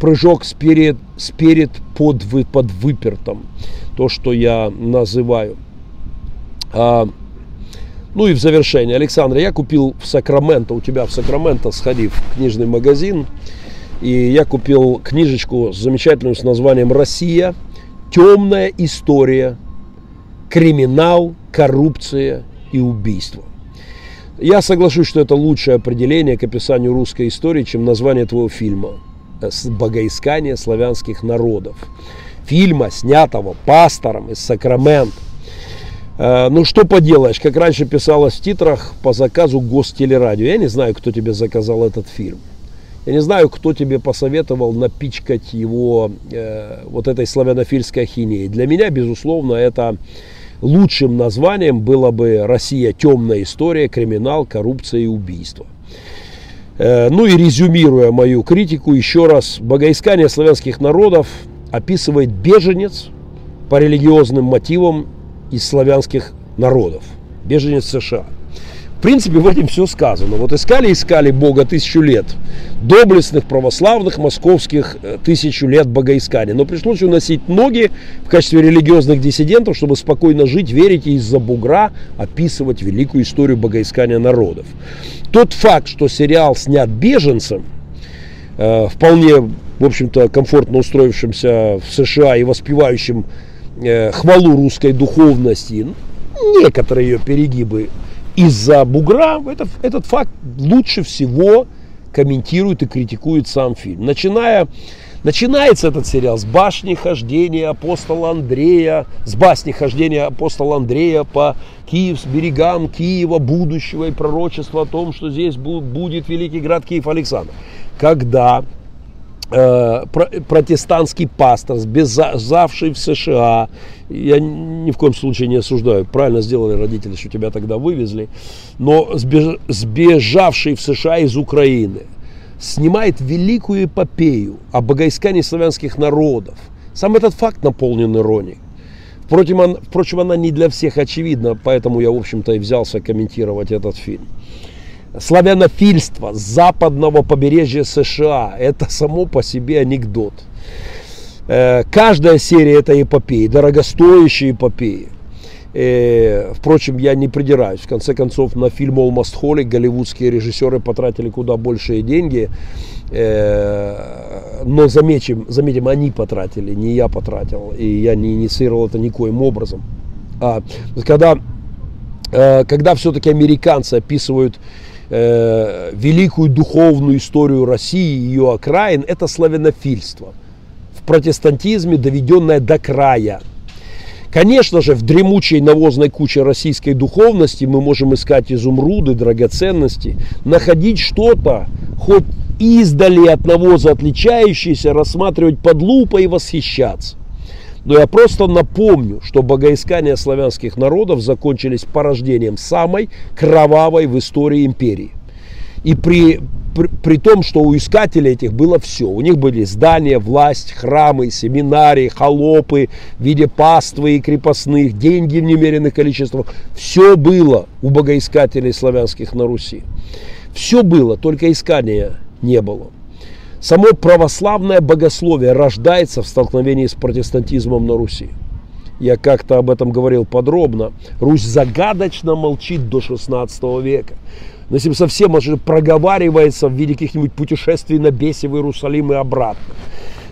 [SPEAKER 1] прыжок сперед, сперед под, под выпертом, то, что я называю. А, ну и в завершение, Александр, я купил в Сакраменто, у тебя в Сакраменто, сходив в книжный магазин, и я купил книжечку замечательную с названием «Россия. Темная история. Криминал, коррупция и убийство». Я соглашусь, что это лучшее определение к описанию русской истории, чем название твоего фильма «Богоискание славянских народов». Фильма, снятого пастором из Сакрамент. Э, ну, что поделаешь, как раньше писалось в титрах по заказу Гостелерадио. Я не знаю, кто тебе заказал этот фильм. Я не знаю, кто тебе посоветовал напичкать его э, вот этой славянофильской ахинеей. Для меня, безусловно, это лучшим названием было бы «Россия. Темная история. Криминал, коррупция и убийство». Э, ну и резюмируя мою критику, еще раз, богоискание славянских народов описывает беженец по религиозным мотивам из славянских народов. Беженец США – в принципе, в этом все сказано. Вот искали, искали Бога тысячу лет. Доблестных, православных, московских э, тысячу лет богоискания. Но пришлось уносить ноги в качестве религиозных диссидентов, чтобы спокойно жить, верить и из-за бугра описывать великую историю богоискания народов. Тот факт, что сериал снят беженцем, э, вполне, в общем-то, комфортно устроившимся в США и воспевающим хвалу русской духовности, некоторые ее перегибы из-за бугра этот, этот факт лучше всего комментирует и критикует сам фильм. Начиная, начинается этот сериал с башни хождения апостола Андрея, с басни хождения апостола Андрея по Киев, с берегам Киева будущего и пророчества о том, что здесь будет великий град Киев Александр. Когда Э, протестантский пастор, сбежавший в США. Я ни в коем случае не осуждаю. Правильно сделали родители, что тебя тогда вывезли. Но сбежавший в США из Украины снимает великую эпопею о богоискании славянских народов. Сам этот факт наполнен иронией. Впрочем, впрочем, она не для всех очевидна, поэтому я, в общем-то, и взялся комментировать этот фильм славянофильство западного побережья США. Это само по себе анекдот. Э, каждая серия этой эпопеи, дорогостоящей эпопеи. Э, впрочем, я не придираюсь. В конце концов, на фильм Almost Holy голливудские режиссеры потратили куда большие деньги. Э, но заметим, заметим, они потратили, не я потратил. И я не инициировал это никоим образом. А, когда, когда все-таки американцы описывают э, великую духовную историю России и ее окраин, это славянофильство. В протестантизме доведенное до края. Конечно же, в дремучей навозной куче российской духовности мы можем искать изумруды, драгоценности, находить что-то, хоть издали от навоза отличающееся, рассматривать под лупой и восхищаться. Но я просто напомню, что богоискания славянских народов закончились порождением самой кровавой в истории империи. И при при, при том, что у искателей этих было все. У них были здания, власть, храмы, семинарии, холопы в виде паствы и крепостных, деньги в немеренных количествах. Все было у богоискателей славянских на Руси. Все было, только искания не было. Само православное богословие рождается в столкновении с протестантизмом на Руси. Я как-то об этом говорил подробно. Русь загадочно молчит до 16 века. Но если совсем может, проговаривается в виде каких-нибудь путешествий на бесе в Иерусалим и обратно.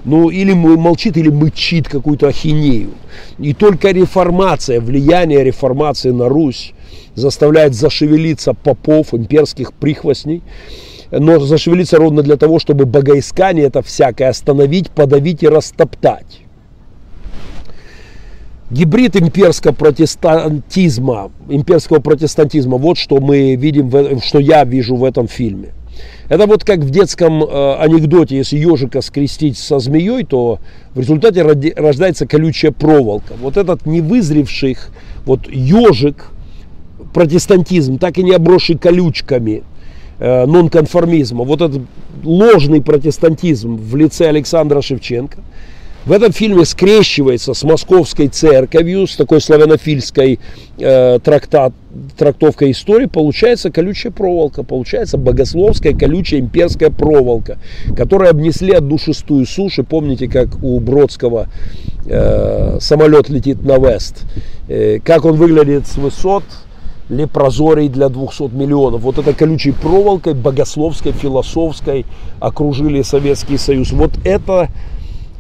[SPEAKER 1] Ну, или молчит, или мычит какую-то ахинею. И только реформация, влияние реформации на Русь заставляет зашевелиться попов, имперских прихвостней, но зашевелиться ровно для того, чтобы богоискание это всякое остановить, подавить и растоптать. Гибрид имперского протестантизма, имперского протестантизма, вот что мы видим, что я вижу в этом фильме. Это вот как в детском э, анекдоте, если ежика скрестить со змеей, то в результате рождается колючая проволока. Вот этот невызревший вот ежик, протестантизм, так и не обросший колючками нонконформизма, вот этот ложный протестантизм в лице Александра Шевченко – в этом фильме скрещивается с московской церковью, с такой славянофильской э, трактат, трактовкой истории, получается колючая проволока, получается богословская колючая имперская проволока, которой обнесли одну шестую суши. Помните, как у Бродского э, самолет летит на Вест, э, как он выглядит с высот, лепрозорий для 200 миллионов. Вот это колючей проволокой, богословской, философской окружили Советский Союз. Вот это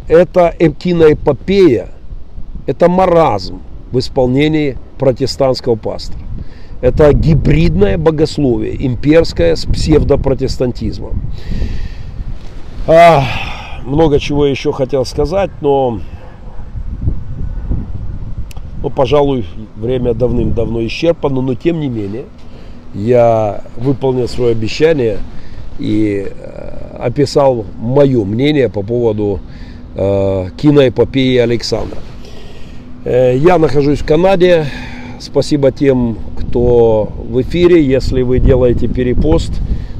[SPEAKER 1] это киноэпопея, это маразм в исполнении протестантского пастора. Это гибридное богословие, имперское с псевдопротестантизмом. А, много чего еще хотел сказать, но, ну, пожалуй, время давным-давно исчерпано, но тем не менее, я выполнил свое обещание и э, описал мое мнение по поводу Э, киноэпопеи Александра. Э, я нахожусь в Канаде. Спасибо тем, кто в эфире. Если вы делаете перепост,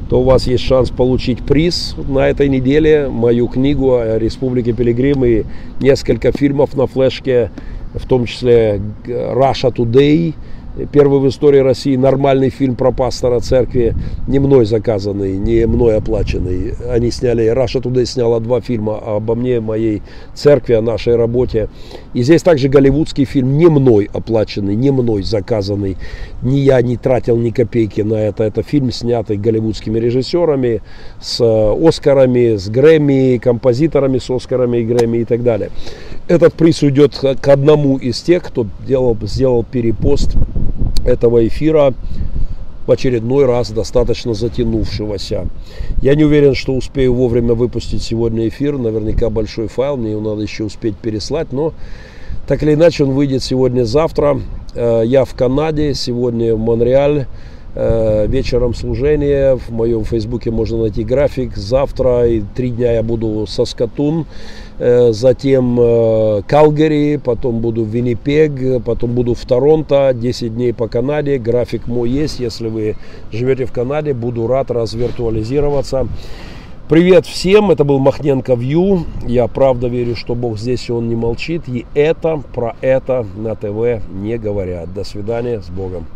[SPEAKER 1] то у вас есть шанс получить приз на этой неделе. Мою книгу о Республике Пилигрим и несколько фильмов на флешке, в том числе Russia Today – первый в истории России нормальный фильм про пастора церкви, не мной заказанный, не мной оплаченный. Они сняли, Раша туда сняла два фильма обо мне, моей церкви, о нашей работе. И здесь также голливудский фильм, не мной оплаченный, не мной заказанный. Ни я не тратил ни копейки на это. Это фильм, снятый голливудскими режиссерами, с Оскарами, с Грэмми, композиторами с Оскарами и Грэмми и так далее. Этот приз уйдет к одному из тех, кто делал, сделал перепост этого эфира в очередной раз достаточно затянувшегося. Я не уверен, что успею вовремя выпустить сегодня эфир. Наверняка большой файл, мне его надо еще успеть переслать. Но так или иначе он выйдет сегодня-завтра. Э, я в Канаде, сегодня в Монреале. Э, вечером служение. В моем фейсбуке можно найти график. Завтра и три дня я буду со Скатун. Э, затем э, Калгари, потом буду в Виннипег, потом буду в Торонто, 10 дней по Канаде, график мой есть, если вы живете в Канаде, буду рад развиртуализироваться. Привет всем, это был Махненко Вью, я правда верю, что Бог здесь и Он не молчит, и это, про это на ТВ не говорят. До свидания, с Богом.